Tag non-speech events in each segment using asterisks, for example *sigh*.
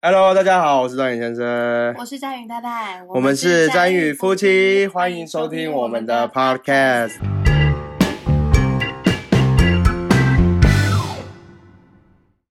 Hello，大家好，我是张宇先生，我是张宇太太，我们是张宇夫妻，欢迎收听我们的 Podcast。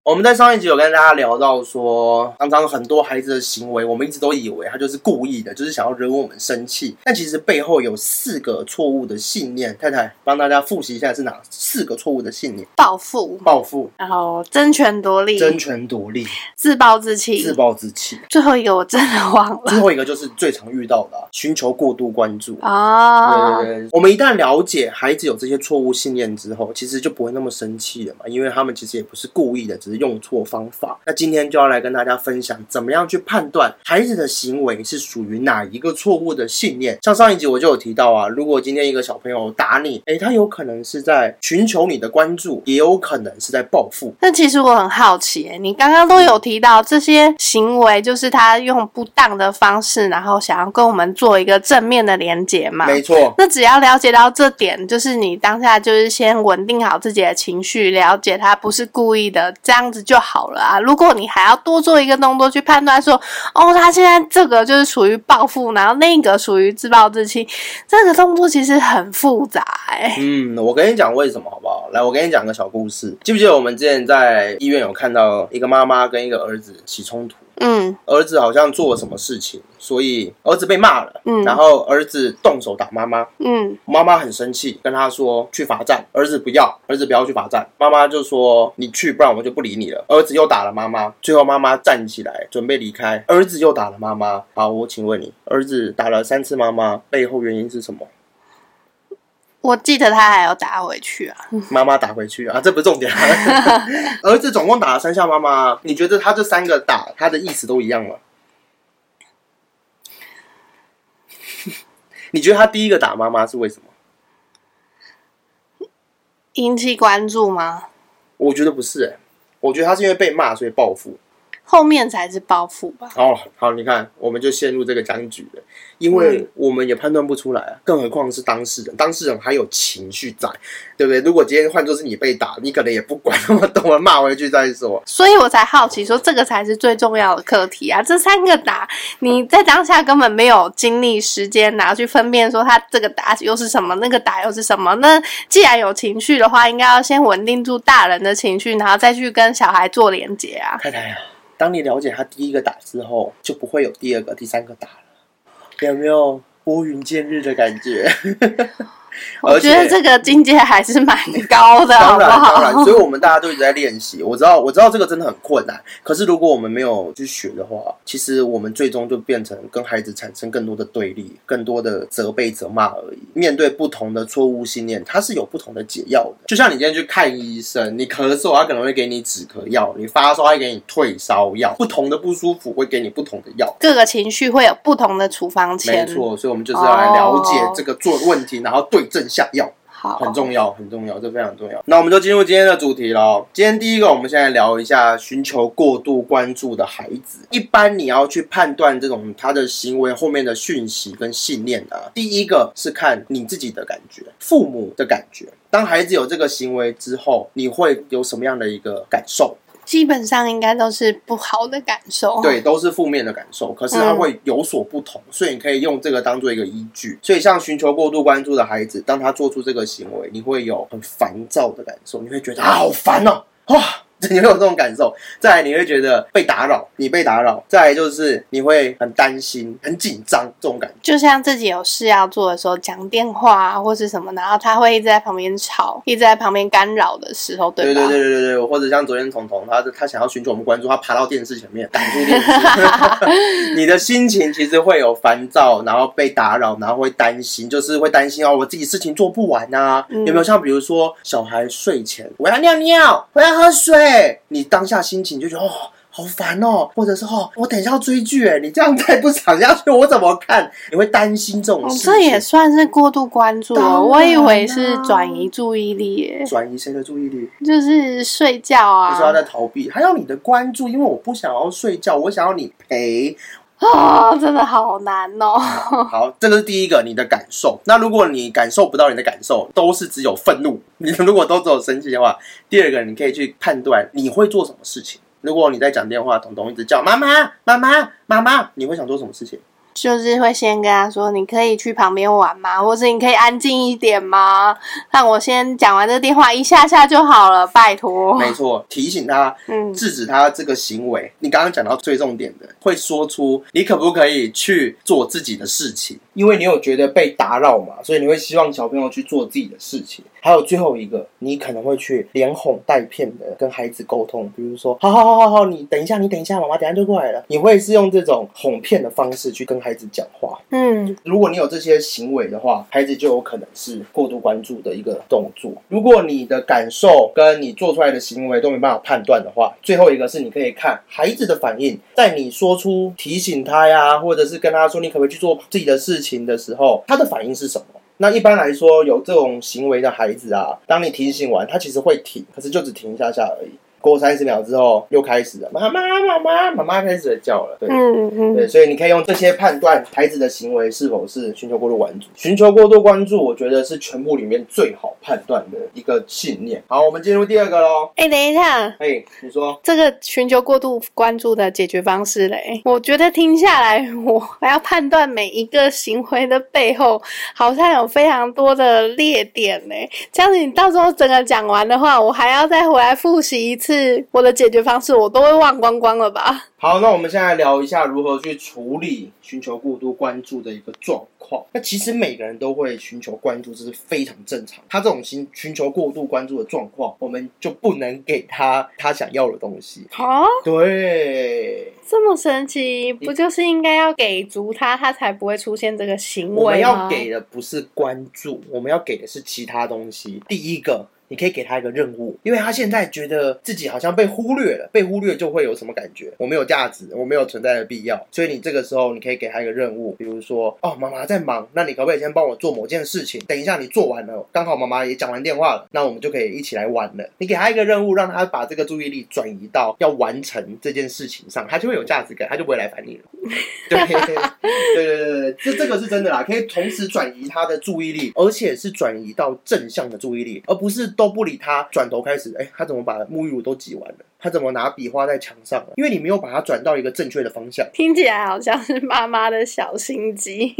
我们在上一集有跟大家聊到说，常常很多孩子的行为，我们一直都以为他就是故意的，就是想要惹我们生气。但其实背后有四个错误的信念。太太帮大家复习一下是哪四个错误的信念？报复，报复，然后争权夺利，争权夺利，自暴自弃，自暴自弃。最后一个我真的忘了。最后一个就是最常遇到的，寻求过度关注。啊，对对对，我们一旦了解孩子有这些错误信念之后，其实就不会那么生气了嘛，因为他们其实也不是故意的，只是用错方法。那今天就要来跟大家分享，怎么样去判断孩子的行为是属于哪一个错误的信念。像上一集我就有提到啊，如果今天一个小朋友打你，诶，他有可能是在寻求你的关注，也有可能是在报复。但其实我很好奇，你刚刚都有提到这些行为，就是他用不当的方式，然后想要跟我们做一个正面的连接嘛？没错，那只要了解到这点，就是你当下就是先稳定好自己的情绪，了解他不是故意的，这样样子就好了啊。如果你还要多做一个动作去判断说，哦，他现在这个就是属于报复，然后那个属于自暴自弃，这个动作其实很复杂哎、嗯，我跟你讲为什么好不好？来，我跟你讲个小故事。记不记得我们之前在医院有看到一个妈妈跟一个儿子起冲突？嗯儿子好像做了什么事情，所以儿子被骂了，嗯然后儿子动手打妈妈，嗯妈妈很生气，跟他说去罚站，儿子不要，儿子不要去罚站，妈妈就说你去，不然我就不理你了。儿子又打了妈妈，最后妈妈站起来准备离开，儿子又打了妈妈。好，我请问你，儿子打了三次妈妈，背后原因是什么？我记得他还要打回去啊。*laughs* 妈妈打回去啊，这不是重点。*laughs* 儿子总共打了三下妈妈，你觉得他这三个打他的意思都一样吗？*laughs* 你觉得他第一个打妈妈是为什么？引起关注吗？我觉得不是、欸，我觉得他是因为被骂所以报复。后面才是包袱吧？哦，好，你看，我们就陷入这个僵局了，因为我们也判断不出来啊，更何况是当事人，当事人还有情绪在，对不对？如果今天换作是你被打，你可能也不管那么多，骂回去再说。所以我才好奇说，这个才是最重要的课题啊！这三个打，你在当下根本没有精力时间，然后去分辨说他这个打又是什么，那个打又是什么。那既然有情绪的话，应该要先稳定住大人的情绪，然后再去跟小孩做连接啊。太太啊，当你了解他第一个打之后，就不会有第二个、第三个打了，有没有拨云见日的感觉？*laughs* *laughs* 我觉得这个境界还是蛮高的，好当然，不好？当然，所以我们大家都一直在练习。我知道，我知道这个真的很困难。可是如果我们没有去学的话，其实我们最终就变成跟孩子产生更多的对立，更多的责备、责骂而已。面对不同的错误信念，它是有不同的解药的。就像你今天去看医生，你咳嗽，他可能会给你止咳药；你发烧，他会给你退烧药。不同的不舒服会给你不同的药。各个情绪会有不同的处方没，错，所以我们就是要来了解哦这个做问题，然后对症下药。好，很重要，很重要，这非常重要。那我们就进入今天的主题喽。今天第一个，我们现在聊一下寻求过度关注的孩子。一般你要去判断这种他的行为后面的讯息跟信念啊，第一个是看你自己的感觉，父母的感觉。当孩子有这个行为之后，你会有什么样的一个感受？基本上应该都是不好的感受。对，都是负面的感受，可是它会有所不同，所以你可以用这个当做一个依据。所以像寻求过度关注的孩子，当他做出这个行为，你会有很烦躁的感受，你会觉得啊好烦哦，哇！*laughs* 你会有这种感受，再来你会觉得被打扰，你被打扰，再来就是你会很担心、很紧张这种感觉。就像自己有事要做的时候，讲电话啊，或是什么，然后他会一直在旁边吵，一直在旁边干扰的时候，对吧？对对对对对，或者像昨天彤彤，他他想要寻求我们关注，他爬到电视前面挡住电视，*laughs* *laughs* 你的心情其实会有烦躁，然后被打扰，然后会担心，就是会担心哦，我自己事情做不完啊。嗯有没有像比如说小孩睡前我要尿尿，我要喝水，你当下心情就觉得哦。好烦哦，或者是哦，我等一下要追剧，哎，你这样再不躺下去，我怎么看？你会担心这种哦事，情。这也算是过度关注我以为是啦转移注意力耶，转移谁的注意力？就是睡觉你说他在啊。逃避，还要你的关注，因为我不想要睡觉，我想要你陪。啊、真的好难哦。*laughs* 好，这个是第一个你的感受。那如果你感受不到你的感受，都是只有愤怒，你 *laughs* 如果都只有生气的话，第二个你可以去判断你会做什么事情。如果你在讲电话，彤彤一直叫妈妈、妈妈、妈妈，你会想做什么事情？就是会先跟他说，你可以去旁边玩吗？或者你可以安静一点吗？让我先讲完这个电话一下下就好了，拜托。没错，提醒他，嗯制止他这个行为。你刚刚讲到最重点的，会说出你可不可以去做自己的事情，因为你有觉得被打扰嘛，所以你会希望小朋友去做自己的事情。还有最后一个，你可能会去连哄带骗的跟孩子沟通，比如说，好好好好好，你等一下，你等一下，妈妈等下就过来了。你会是用这种哄骗的方式去跟孩子讲话。嗯，如果你有这些行为的话，孩子就有可能是过度关注的一个动作。如果你的感受跟你做出来的行为都没办法判断的话，最后一个是你可以看孩子的反应，在你说出提醒他呀，或者是跟他说你可不可以去做自己的事情情的时候，他的反应是什么？那一般来说，有这种行为的孩子啊，当你提醒完，他其实会停，可是就只停一下下而已。过三十秒之后，又开始了，妈妈妈妈妈妈开始叫了，对。嗯嗯，对，所以你可以用这些判断孩子的行为是否是寻求过度关注。寻求过度关注，我觉得是全部里面最好判断的一个信念。好，我们进入第二个喽。哎、等一下，哎，你说，这个寻求过度关注的解决方式嘞，我觉得听下来，我还要判断每一个行为的背后，好像有非常多的列点嘞。这样子，你到时候整个讲完的话，我还要再回来复习一次我的解决方式，我都会忘光光了吧？好，那我们现在聊一下如何去处理寻求过度关注的一个状况。那其实每个人都会寻求关注，这是非常正常。他这种寻寻求过度关注的状况，我们就不能给他他想要的东西。啊，对，这么神奇，不就是应该要给足他，他才不会出现这个行我们？要给的不是关注，我们要给的是其他东西。第一个，你可以给他一个任务，因为他现在觉得自己好像被忽略了，被忽略就会有什么感觉？我没有价值，我没有存在的必要。所以你这个时候，你可以给他一个任务，比如说，哦，妈妈在忙，那你可不可以先帮我做某件事情？等一下你做完了，刚好妈妈也讲完电话了，那我们就可以一起来玩了。你给他一个任务，让他把这个注意力转移到要完成这件事情上，他就会有价值感，他就不会来烦你了。对对对对对，这这个是真的啦，可以同时转移他的注意力，而且是转移到正向的注意力，而不是都不理他，转头开始，哎，他怎么把沐浴乳都挤完了？他怎么拿笔画在墙上了？因为你没有把它转到一个正确的方向。听起来好像是妈妈的小心机。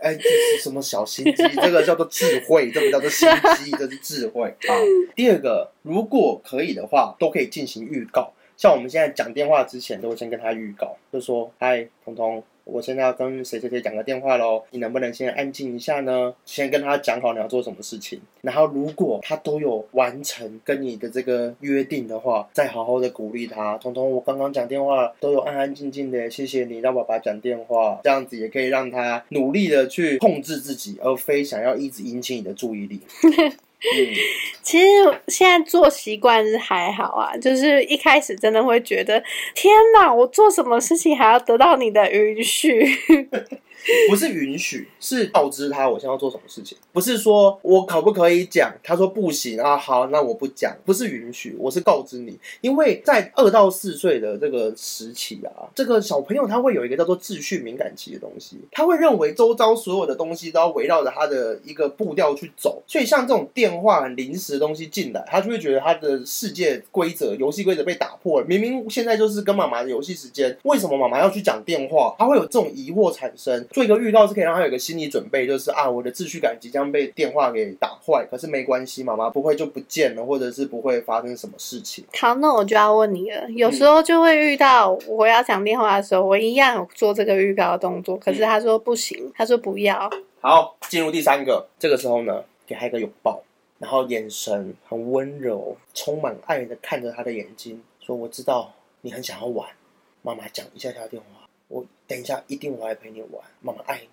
哎，这是什么小心机？这个叫做智慧，这不叫做心机，这是智慧啊。第二个，如果可以的话，都可以进行预告。像我们现在讲电话之前，都会先跟他预告，就说：“嗨，彤彤，我现在要跟谁谁谁讲个电话喽，你能不能先安静一下呢？先跟他讲好你要做什么事情，然后如果他都有完成跟你的这个约定的话，再好好的鼓励他。彤彤，我刚刚讲电话都有安安静静的，谢谢你让爸爸讲电话，这样子也可以让他努力的去控制自己，而非想要一直引起你的注意力。*laughs* 其实现在做习惯是还好啊，就是一开始真的会觉得，天哪，我做什么事情还要得到你的允许？*laughs* *laughs* 不是允许，是告知他我现在要做什么事情，不是说我可不可以讲，他说不行啊，好，那我不讲，不是允许，我是告知你，因为在二到四岁的这个时期啊，这个小朋友他会有一个叫做秩序敏感期的东西，他会认为周遭所有的东西都要围绕着他的一个步调去走，所以像这种电话临时的东西进来，他就会觉得他的世界规则、游戏规则被打破了，明明现在就是跟妈妈的游戏时间，为什么妈妈要去讲电话？他会有这种疑惑产生。做一个预告是可以让他有个心理准备，就是啊，我的秩序感即将被电话给打坏，可是没关系，妈妈不会就不见了，或者是不会发生什么事情。好，那我就要问你了。有时候就会遇到我要讲电话的时候，我一样有做这个预告的动作，可是他说不行，他说不要。好，进入第三个，这个时候呢，给他一个拥抱，然后眼神很温柔，充满爱的看着他的眼睛，说：“我知道你很想要玩，妈妈讲一下下电话，我等一下一定会来陪你玩，妈妈爱你，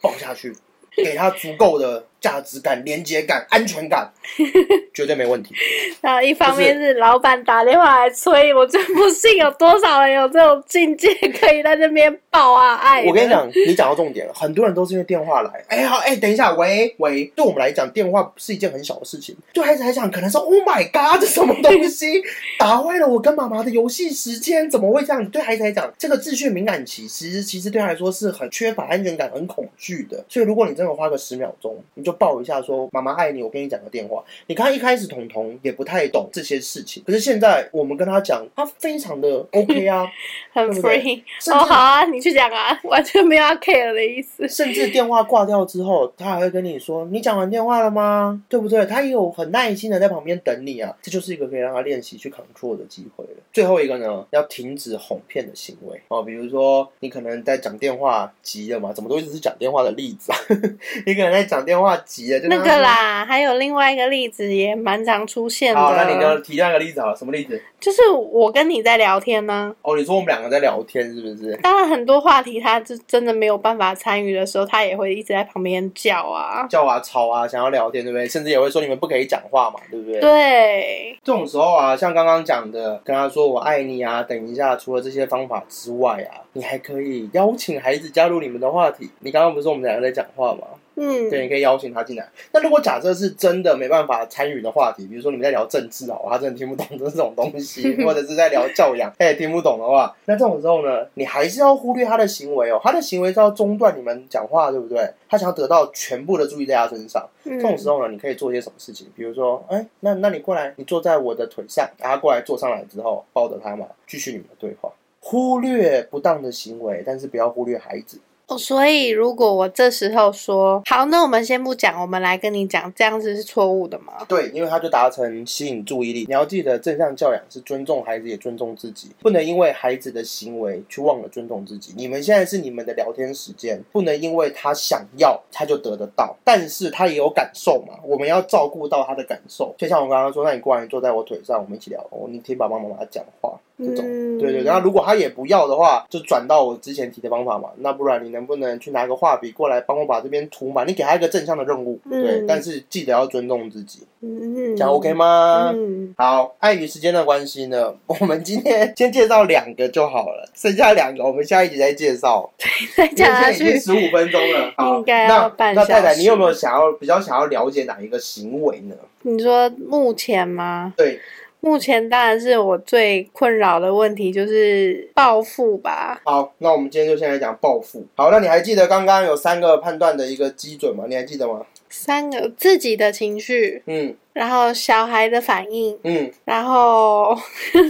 抱下去，给他足够的价值感、连接感、安全感，*laughs* 绝对没问题。然后一方面是老板打电话来催，我真不信有多少人有这种境界，可以在这边抱啊爱。我跟你，讲，你讲到重点了，很多人都是因为电话来，哎好，哎等一下，喂喂，对我们来讲，电话是一件很小的事情，对孩子来讲，可能是 Oh my God，这什么东西打坏了我跟妈妈的游戏时间，怎么会这样？对孩子来讲，这个秩序敏感期，其实其实对他来说是很缺乏安全感、很恐惧的。所以如果你真的花个十秒钟，你就就抱一下说妈妈爱你，我跟你讲个电话。你看一开始彤彤也不太懂这些事情，可是现在我们跟他讲，他非常的 *laughs* OK 啊，很 free。甚哦，好啊，你去讲啊，完全没有要 care 的意思。甚至电话挂掉之后，他还会跟你说：“你讲完电话了吗？对不对？”他也有很耐心的在旁边等你啊，这就是一个可以让他练习去 control 的机会了。最后一个呢，要停止哄骗的行为哦，比如说你可能在讲电话急了嘛，怎么都一直是讲电话的例子啊？*laughs* 你可能在讲电话急了，就跟那。个啦，还有另外一个例子也蛮常出现的。好，那你就提那个例子好了，什么例子？就是我跟你在聊天呢、哦，你说我们两个在聊天是不是？当然很多话题他就真的没有办法参与的时候，他也会一直在旁边叫啊。叫啊、吵啊，想要聊天，对不对？甚至也会说你们不可以讲话嘛，对不对？对，这种时候啊，像刚刚讲的，跟他说我爱你啊，等一下，除了这些方法之外啊，你还可以邀请孩子加入你们的话题。你刚刚不是说我们两个在讲话吗？嗯，对，你可以邀请他进来。那如果假设是真的没办法参与的话题，比如说你们在聊政治啊，他真的听不懂这种东西，*laughs* 或者是在聊教养，他也听不懂的话，那这种时候呢，你还是要忽略他的行为哦，他的行为是要中断你们讲话，对不对？他想要得到全部的注意在他身上。这这种时候呢，你可以做些什么事情？比如说，哎，那那你过来，你坐在我的腿上，然后他过来坐上来之后，抱着他嘛，继续你们的对话。忽略不当的行为，但是不要忽略孩子。哦，所以如果我这时候说好，那我们先不讲，我们来跟你讲，这样子是错误的吗？对，因为他就达成吸引注意力。你要记得，正向教养是尊重孩子，也尊重自己，不能因为孩子的行为去忘了尊重自己。你们现在是你们的聊天时间，不能因为他想要他就得得到，但是他也有感受嘛，我们要照顾到他的感受。就像我刚刚说，那你过来，坐在我腿上，我们一起聊，哦，你听爸爸妈妈讲话。这种，嗯对对，然后如果他也不要的话，就转到我之前提的方法嘛。那不然你能不能去拿个画笔过来帮我把这边涂满？你给他一个正向的任务，嗯对，但是记得要尊重自己，嗯，这样 OK 吗？嗯，好，碍于时间的关系呢，我们今天先介绍两个就好了，剩下两个我们下一集再介绍。再讲下去因为已经，十五分钟了，*laughs* 好，应该那要半那太太，你有没有想要比较想要了解哪一个行为呢？你说目前吗？对，目前当然是我最困扰的问题就是暴富吧。好，那我们今天就先来讲暴富。好，那你还记得刚刚有三个判断的一个基准吗？你还记得吗？三个自己的情绪，嗯然后小孩的反应，嗯，然后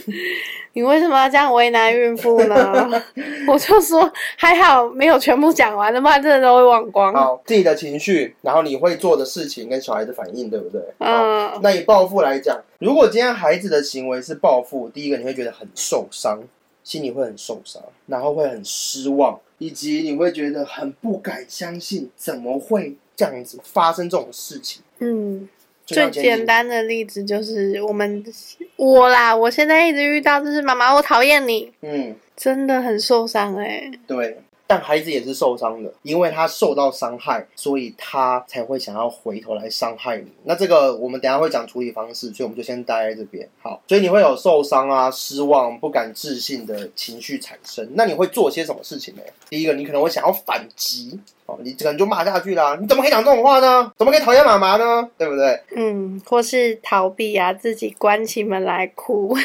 *laughs* 你为什么要这样为难孕妇呢？*laughs* 我就说还好没有全部讲完，要不然真的都会忘光。好，自己的情绪，然后你会做的事情跟小孩的反应，对不对？好，嗯那以报复来讲，如果今天孩子的行为是报复，第一个你会觉得很受伤，心里会很受伤，然后会很失望，以及你会觉得很不敢相信，怎么会这样子发生这种事情？嗯，最简单的例子就是我们我啦，我现在一直遇到就是妈妈，我讨厌你，嗯，真的很受伤哎、对。但孩子也是受伤的，因为他受到伤害，所以他才会想要回头来伤害你。那这个我们等下会讲处理方式，所以我们就先待在这边。好，所以你会有受伤啊、失望、不敢置信的情绪产生。那你会做些什么事情呢？第一个，你可能会想要反击哦，你可能就骂下去啦。你怎么可以讲这种话呢？怎么可以讨厌妈妈呢？对不对？嗯，或是逃避啊，自己关起门来哭。*laughs*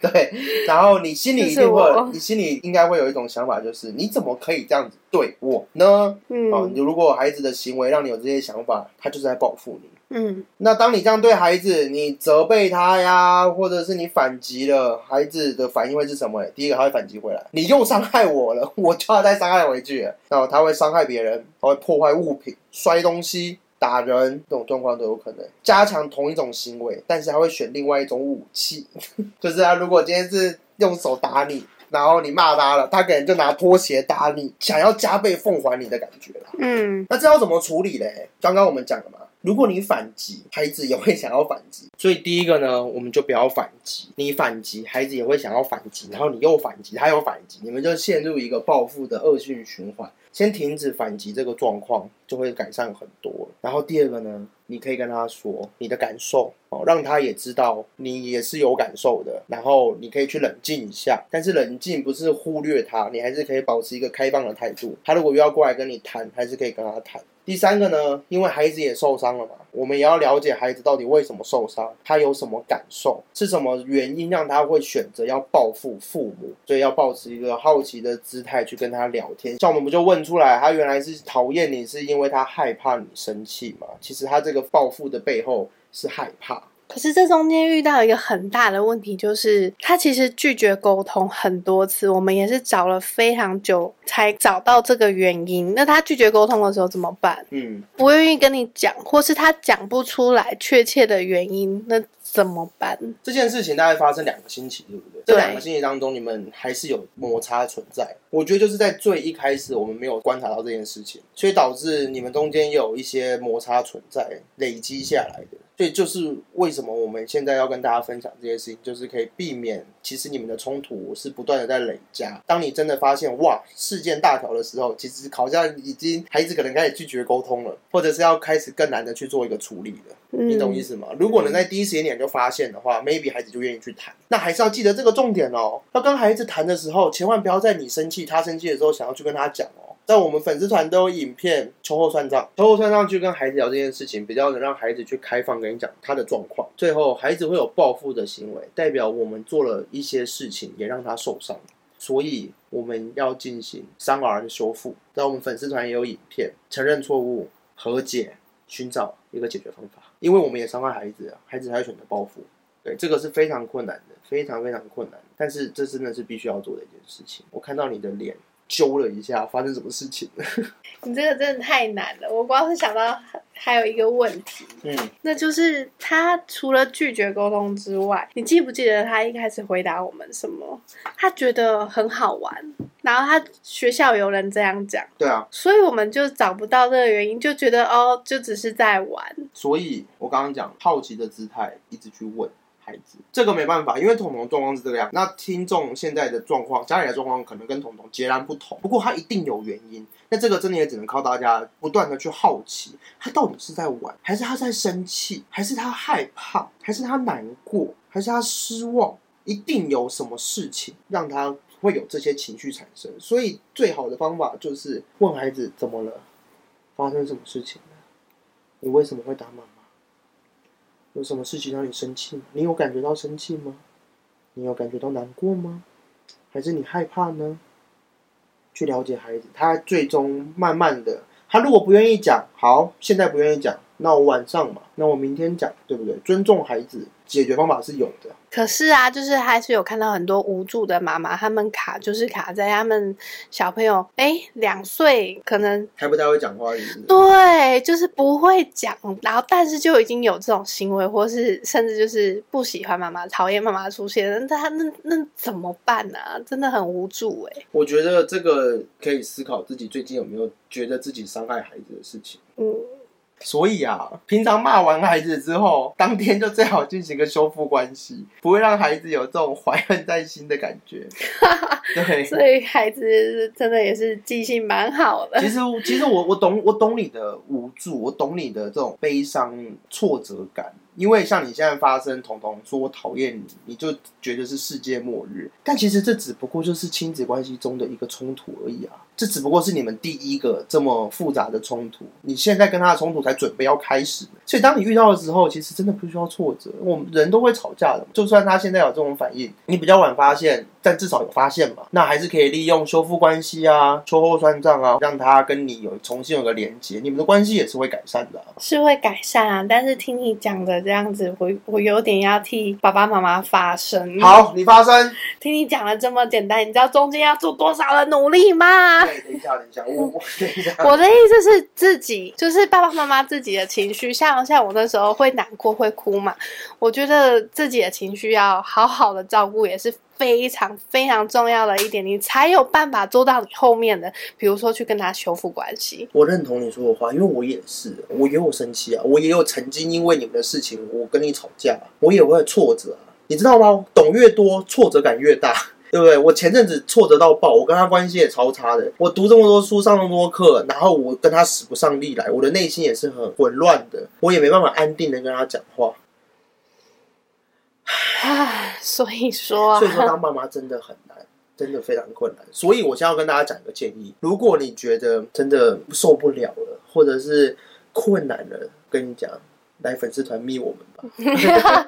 对，然后你心里一定会，你心里应该会有一种想法，就是你怎么可以这样子对我呢？哦，嗯你如果孩子的行为让你有这些想法，他就是在报复你。嗯那当你这样对孩子，你责备他呀，或者是你反击了，孩子的反应会是什么？第一个，他会反击回来，你又伤害我了，*laughs* 我就要再伤害回去了。然后他会伤害别人，他会破坏物品、摔东西、打人，这种状况都有可能。加强同一种行为，但是他会选另外一种武器，*laughs* 就是他如果今天是用手打你。然后你骂他了，他可能就拿拖鞋打你，想要加倍奉还你的感觉啦。嗯那这要怎么处理嘞？刚刚我们讲了嘛，如果你反击，孩子也会想要反击，所以第一个呢，我们就不要反击。你反击，孩子也会想要反击，然后你又反击，他又反击，你们就陷入一个报复的恶性循环。先停止反击这个状况，就会改善很多。然后第二个呢，你可以跟他说你的感受哦，让他也知道你也是有感受的。然后你可以去冷静一下，但是冷静不是忽略他，你还是可以保持一个开放的态度。他如果又要过来跟你谈，还是可以跟他谈。第三个呢，因为孩子也受伤了嘛，我们也要了解孩子到底为什么受伤，他有什么感受，是什么原因让他会选择要报复父母，所以要保持一个好奇的姿态去跟他聊天。像我们不就问出来，他原来是讨厌你，是因为他害怕你生气嘛？其实他这个报复的背后是害怕。可是这中间遇到一个很大的问题，就是他其实拒绝沟通很多次，我们也是找了非常久才找到这个原因。那他拒绝沟通的时候怎么办？嗯，不愿意跟你讲，或是他讲不出来确切的原因，那怎么办？这件事情大概发生两个星期，对不对？对这两个星期当中，你们还是有摩擦存在。我觉得就是在最一开始，我们没有观察到这件事情，所以导致你们中间有一些摩擦存在，累积下来的。所以就是为什么我们现在要跟大家分享这些事情，就是可以避免，其实你们的冲突是不断的在累加。当你真的发现哇事件大条的时候，其实好像已经孩子可能开始拒绝沟通了，或者是要开始更难的去做一个处理了。你懂意思吗？如果能在第一时间点就发现的话，maybe 孩子就愿意去谈。那还是要记得这个重点哦，要跟孩子谈的时候，千万不要在你生气、他生气的时候想要去跟他讲哦。在我们粉丝团都有影片，秋后算账，秋后算账去跟孩子聊这件事情，比较能让孩子去开放跟你讲他的状况。最后，孩子会有报复的行为，代表我们做了一些事情，也让他受伤。所以我们要进行伤儿的修复，在我们粉丝团也有影片，承认错误、和解、寻找一个解决方法。因为我们也伤害孩子，孩子才会选择报复。对，这个是非常困难的，非常非常困难。但是这真的是必须要做的一件事情。我看到你的脸揪了一下，发生什么事情？*laughs* 你这个真的太难了，我光是想到还有一个问题，嗯，那就是他除了拒绝沟通之外，你记不记得他一开始回答我们什么？他觉得很好玩，然后他学校有人这样讲，对啊。所以我们就找不到这个原因，就觉得哦，就只是在玩。所以我刚刚讲好奇的姿态，一直去问孩子，这个没办法，因为彤彤状况是这个样。那听众现在的状况，家里的状况可能跟彤彤截然不同，不过他一定有原因。那这个真的也只能靠大家不断的去好奇，他到底是在玩，还是他在生气，还是他害怕，还是他难过，还是他失望？一定有什么事情让他会有这些情绪产生。所以最好的方法就是问孩子怎么了，发生什么事情了？你为什么会打妈妈？有什么事情让你生气？你有感觉到生气吗？你有感觉到难过吗？还是你害怕呢？去了解孩子，他最终慢慢的，他如果不愿意讲，好，现在不愿意讲，那我晚上嘛，那我明天讲，对不对？尊重孩子，解决方法是有的。可是啊，就是还是有看到很多无助的妈妈，他们卡就是卡在他们小朋友哎两岁，可能还不太会讲话，是不是？对，就是不会讲，然后但是就已经有这种行为，或是甚至就是不喜欢妈妈、讨厌妈妈出现，那他那那怎么办呢、真的很无助哎、我觉得这个可以思考自己最近有没有觉得自己伤害孩子的事情。嗯，所以啊，平常骂完孩子之后，当天就最好进行个修复关系，不会让孩子有这种怀恨在心的感觉。*laughs* 对，所以孩子真的也是记性蛮好的其。实其实我我懂我懂你的无助，我懂你的这种悲伤挫折感。因为像你现在发生，彤彤说我讨厌你，你就觉得是世界末日。但其实这只不过就是亲子关系中的一个冲突而已啊，这只不过是你们第一个这么复杂的冲突。你现在跟他的冲突才准备要开始，所以当你遇到的时候，其实真的不需要挫折。我们人都会吵架的，就算他现在有这种反应，你比较晚发现，但至少有发现嘛，那还是可以利用修复关系啊、秋后算账啊，让他跟你有重新有个连接，你们的关系也是会改善的啊、是会改善啊，但是听你讲的这样子，我我有点要替爸爸妈妈发声。，好，你发声。听你讲的这么简单，你知道中间要做多少的努力吗？对，等一下，等一下，我我等一下。我的意思是自己，就是爸爸妈妈自己的情绪，像像我那时候会难过会哭嘛，我觉得自己的情绪要好好的照顾，也是非常非常重要的一点，你才有办法做到你后面的，比如说去跟他修复关系。我认同你说的话，因为我也是，我也有生气啊，我也有曾经因为你们的事情，我跟你吵架，我也会挫折啊，你知道吗？懂越多，挫折感越大。对不对？我前阵子挫折到爆，我跟他关系也超差的。我读这么多书，上那么多课，然后我跟他使不上力来，我的内心也是很混乱的，我也没办法安定的跟他讲话。唉，所以说啊所以说当妈妈真的很难，真的非常困难。所以我现在要跟大家讲一个建议：如果你觉得真的受不了了，或者是困难了，跟你讲，来粉丝团密我们吧。*laughs*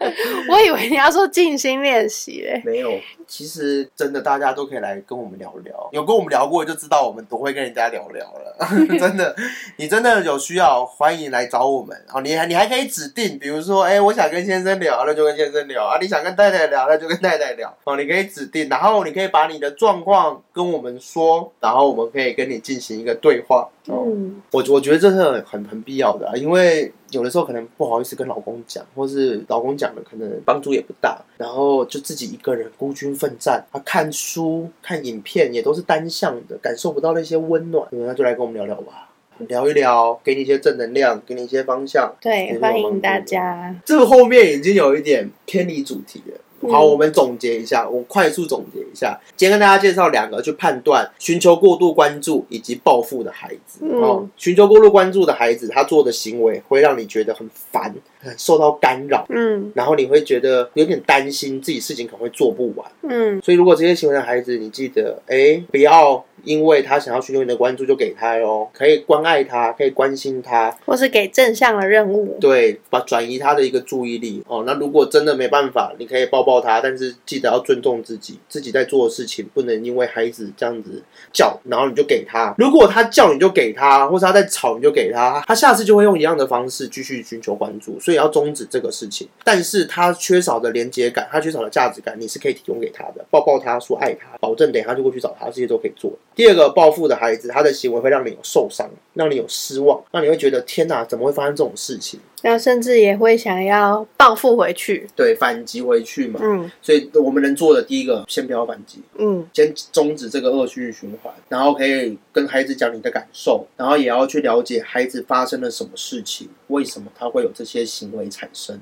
我以为你要说静心练习嘞。没有，其实真的大家都可以来跟我们聊聊，有跟我们聊过就知道我们多会跟人家聊聊了。*laughs* 真的，你真的有需要，欢迎来找我们。哦，你还你还可以指定，比如说，哎、我想跟先生聊，那就跟先生聊啊；你想跟太太聊，那就跟太太聊。哦，你可以指定，然后你可以把你的状况跟我们说，然后我们可以跟你进行一个对话。哦，嗯，我我觉得这是很很很必要的、啊，因为有的时候可能不好意思跟老公讲，或是老公讲的可能帮助也不大，然后就自己一个人孤军奋战，啊，看书、看影片也都是单向的，感受不到那些温暖，那就来跟我们聊聊吧，聊一聊，给你一些正能量，给你一些方向。对，欢迎大家。这个后面已经有一点偏离主题了。嗯好，我们总结一下，我快速总结一下。今天跟大家介绍两个去判断寻求过度关注以及报复的孩子。嗯哦，寻求过度关注的孩子，他做的行为会让你觉得很烦，很受到干扰，嗯然后你会觉得有点担心自己事情可能会做不完。嗯所以，如果这些行为的孩子，你记得，哎，不要因为他想要寻求你的关注就给他哦，可以关爱他，可以关心他，或是给正向的任务。对，把转移他的一个注意力哦。那如果真的没办法，你可以抱抱他，但是记得要尊重自己，自己在做的事情不能因为孩子这样子叫，然后你就给他。如果他叫你就给他，或是他在吵你就给他，他下次就会用一样的方式继续寻求关注，所以要终止这个事情。但是他缺少的连接感，他缺少的价值感，你是可以提供给他的，抱抱他，说爱他，保证等一下就会去找他，这些都可以做。第二个，报复的孩子，他的行为会让你有受伤，让你有失望，让你会觉得天哪，怎么会发生这种事情？那甚至也会想要报复回去。对，反击回去嘛。嗯所以我们能做的第一个，先不要反击，嗯先终止这个恶性循环，然后可以跟孩子讲你的感受，然后也要去了解孩子发生了什么事情，为什么他会有这些行为产生，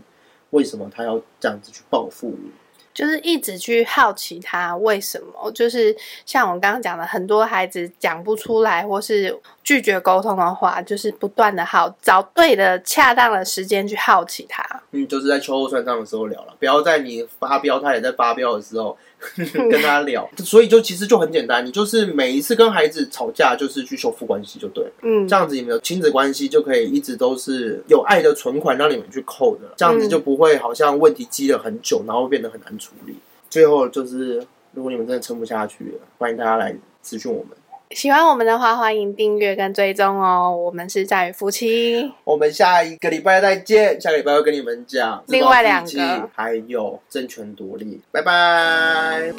为什么他要这样子去报复你。就是一直去好奇他为什么，就是像我刚刚讲的，很多孩子讲不出来或是拒绝沟通的话，就是不断的好找对的、恰当的时间去好奇他。嗯，就是在秋后算账的时候聊了，不要在你发飙，他也在发飙的时候 *laughs* 跟他聊。所以就其实就很简单，你就是每一次跟孩子吵架，就是去修复关系就对了。嗯这样子你们的亲子关系就可以一直都是有爱的存款让你们去扣的，这样子就不会好像问题积了很久，然后变得很难处理。最后就是，如果你们真的撑不下去了，欢迎大家来咨询我们。喜欢我们的话，欢迎订阅跟追踪哦。我们是战与夫妻，我们下一个礼拜再见，下个礼拜会跟你们讲另外两个还有争权夺利，拜拜。